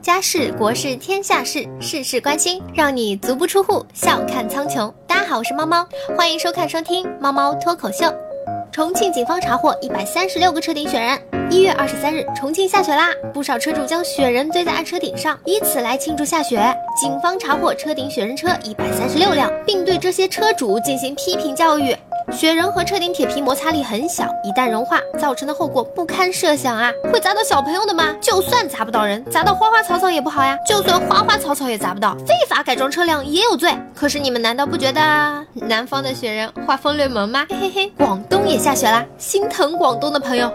家事国事天下事，事事关心，让你足不出户笑看苍穹。大家好，我是猫猫，欢迎收看收听猫猫脱口秀。重庆警方查获一百三十六个车顶雪人。一月二十三日，重庆下雪啦，不少车主将雪人堆在爱车顶上，以此来庆祝下雪。警方查获车顶雪人车一百三十六辆，并对这些车主进行批评教育。雪人和车顶铁皮摩擦力很小，一旦融化，造成的后果不堪设想啊！会砸到小朋友的吗？就算砸不到人，砸到花花草草也不好呀。就算花花草草也砸不到，非法改装车辆也有罪。可是你们难道不觉得南方的雪人画风略萌吗？嘿嘿嘿，广东也下雪啦，心疼广东的朋友。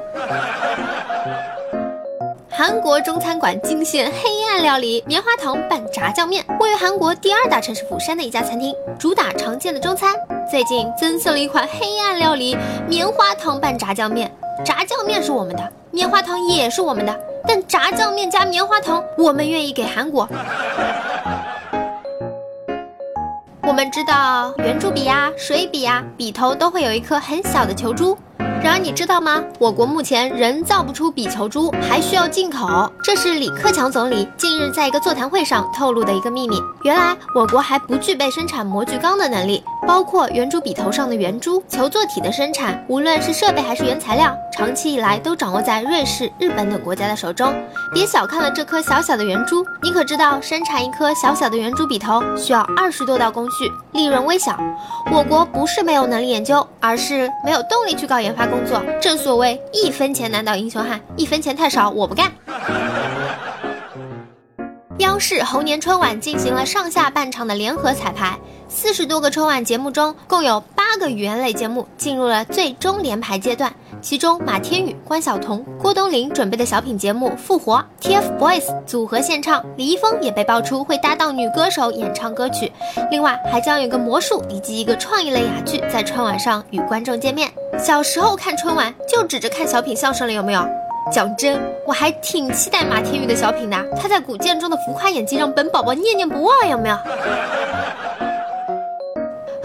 韩国中餐馆惊现黑暗料理，棉花糖拌炸酱面。位于韩国第二大城市釜山的一家餐厅，主打常见的中餐，最近增送了一款黑暗料理——棉花糖拌炸酱面。炸酱面是我们的，棉花糖也是我们的，但炸酱面加棉花糖，我们愿意给韩国。我们知道圆珠笔呀、水笔呀，笔头都会有一颗很小的球珠。然而你知道吗？我国目前仍造不出笔球珠，还需要进口。这是李克强总理近日在一个座谈会上透露的一个秘密。原来我国还不具备生产模具钢的能力，包括圆珠笔头上的圆珠、球座体的生产，无论是设备还是原材料，长期以来都掌握在瑞士、日本等国家的手中。别小看了这颗小小的圆珠，你可知道生产一颗小小的圆珠笔头需要二十多道工序，利润微小。我国不是没有能力研究，而是没有动力去搞研发。工作，正所谓一分钱难倒英雄汉，一分钱太少我不干。央视猴年春晚进行了上下半场的联合彩排，四十多个春晚节目中，共有八个语言类节目进入了最终联排阶段。其中，马天宇、关晓彤、郭冬临准备的小品节目《复活》，TFBOYS 组合献唱，李易峰也被爆出会搭档女歌手演唱歌曲。另外，还将有个魔术以及一个创意类哑剧在春晚上与观众见面。小时候看春晚就指着看小品相声了，有没有？讲真，我还挺期待马天宇的小品的，他在古剑中的浮夸演技让本宝宝念念不忘，有没有？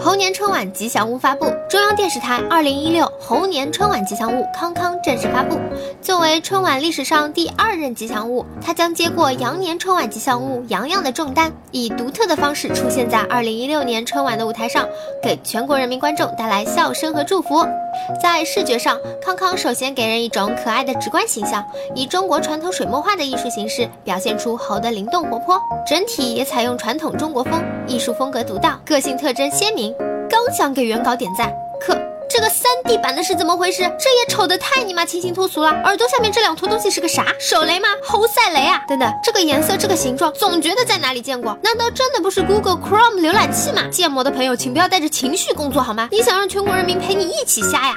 猴年春晚吉祥物发布，中央电视台二零一六猴年春晚吉祥物康康正式发布。作为春晚历史上第二任吉祥物，它将接过羊年春晚吉祥物洋洋的重担，以独特的方式出现在二零一六年春晚的舞台上，给全国人民观众带来笑声和祝福。在视觉上，康康首先给人一种可爱的直观形象，以中国传统水墨画的艺术形式表现出猴的灵动活泼，整体也采用传统中国风，艺术风格独到，个性特征鲜明。想给原稿点赞，可这个三 D 版的是怎么回事？这也丑的太尼玛清新脱俗了！耳朵下面这两坨东西是个啥？手雷吗？猴赛雷啊！等等，这个颜色，这个形状，总觉得在哪里见过？难道真的不是 Google Chrome 浏览器吗？建模的朋友，请不要带着情绪工作好吗？你想让全国人民陪你一起瞎呀？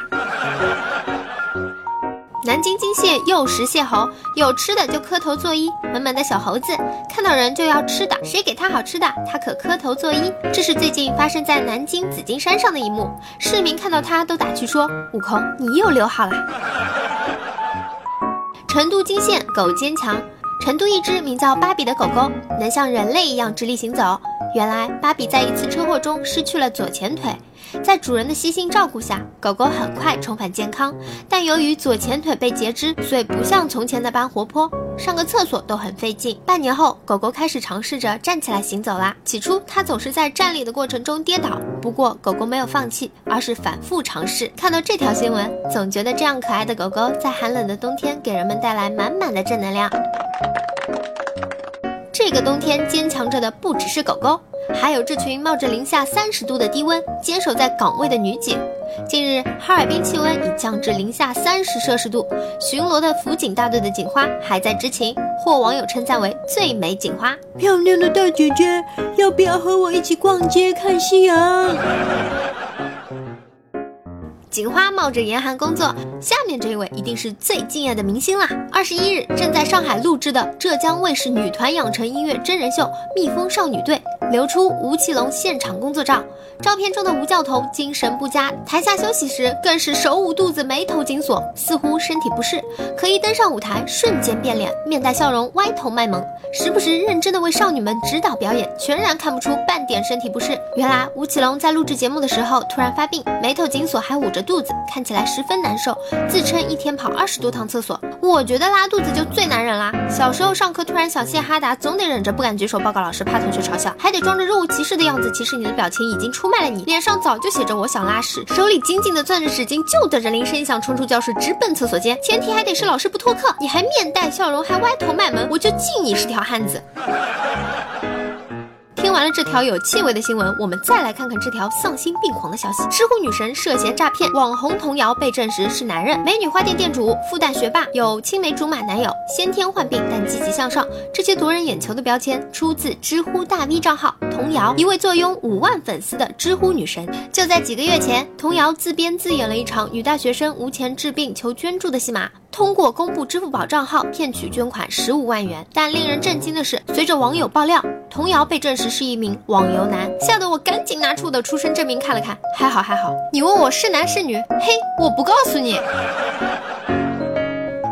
南京金线幼食蟹猴，有吃的就磕头作揖。萌萌的小猴子看到人就要吃的，谁给它好吃的，它可磕头作揖。这是最近发生在南京紫金山上的一幕，市民看到它都打趣说：“悟空，你又留好了。”成都金线狗坚强。成都一只名叫芭比的狗狗能像人类一样直立行走。原来，芭比在一次车祸中失去了左前腿，在主人的悉心照顾下，狗狗很快重返健康。但由于左前腿被截肢，所以不像从前那般活泼，上个厕所都很费劲。半年后，狗狗开始尝试着站起来行走啦。起初，它总是在站立的过程中跌倒，不过狗狗没有放弃，而是反复尝试。看到这条新闻，总觉得这样可爱的狗狗在寒冷的冬天给人们带来满满的正能量。这个冬天坚强着的不只是狗狗，还有这群冒着零下三十度的低温坚守在岗位的女警。近日，哈尔滨气温已降至零下三十摄氏度，巡逻的辅警大队的警花还在执勤，获网友称赞为最美警花。漂亮的大姐姐，要不要和我一起逛街看夕阳？警花冒着严寒工作，下面这位一定是最敬业的明星啦！二十一日，正在上海录制的浙江卫视女团养成音乐真人秀《蜜蜂少女队》流出吴奇隆现场工作照。照片中的吴教头精神不佳，台下休息时更是手捂肚子，眉头紧锁，似乎身体不适。可一登上舞台，瞬间变脸，面带笑容，歪头卖萌，时不时认真的为少女们指导表演，全然看不出半点身体不适。原来吴奇隆在录制节目的时候突然发病，眉头紧锁，还捂着。肚子，看起来十分难受，自称一天跑二十多趟厕所。我觉得拉肚子就最难忍啦。小时候上课突然想谢哈达，总得忍着不敢举手报告老师，怕同学嘲笑，还得装着若无其事的样子。其实你的表情已经出卖了你，脸上早就写着我想拉屎，手里紧紧的攥着纸巾，就等着铃声响冲出教室，直奔厕所间。前提还得是老师不拖课，你还面带笑容，还歪头卖萌，我就敬你是条汉子。听完了这条有气味的新闻，我们再来看看这条丧心病狂的消息：知乎女神涉嫌诈骗，网红童谣被证实是男人；美女花店店主复旦学霸有青梅竹马男友，先天患病但积极向上。这些夺人眼球的标签出自知乎大 V 账号童谣，一位坐拥五万粉丝的知乎女神。就在几个月前，童谣自编自演了一场女大学生无钱治病求捐助的戏码。通过公布支付宝账号骗取捐款十五万元，但令人震惊的是，随着网友爆料，童谣被证实是一名网游男，吓得我赶紧拿出我的出生证明看了看，还好还好。你问我是男是女？嘿，我不告诉你。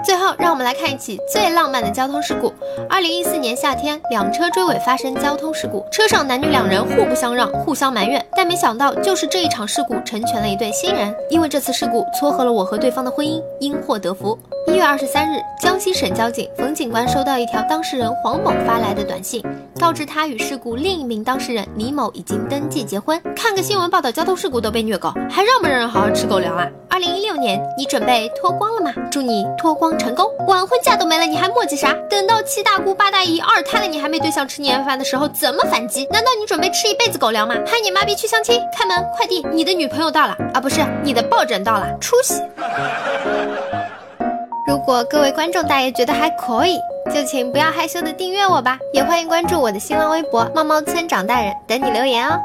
最后，让我们来看一起最浪漫的交通事故。二零一四年夏天，两车追尾发生交通事故，车上男女两人互不相让，互相埋怨。但没想到，就是这一场事故成全了一对新人，因为这次事故撮合了我和对方的婚姻，因祸得福。一月二十三日，江西省交警冯警官收到一条当事人黄某发来的短信，告知他与事故另一名当事人李某已经登记结婚。看个新闻报道交通事故都被虐狗，还让不让人好好吃狗粮啊？二零一六年，你准备脱光了吗？祝你脱光成功！晚婚假都没了，你还磨叽啥？等到七大姑八大姨二胎了，你还没对象吃年夜饭的时候，怎么反击？难道你准备吃一辈子狗粮吗？嗨你妈逼去相亲！开门快递，你的女朋友到了啊？不是，你的抱枕到了，出息！如果各位观众大爷觉得还可以，就请不要害羞的订阅我吧，也欢迎关注我的新浪微博“猫猫村长大人”，等你留言哦。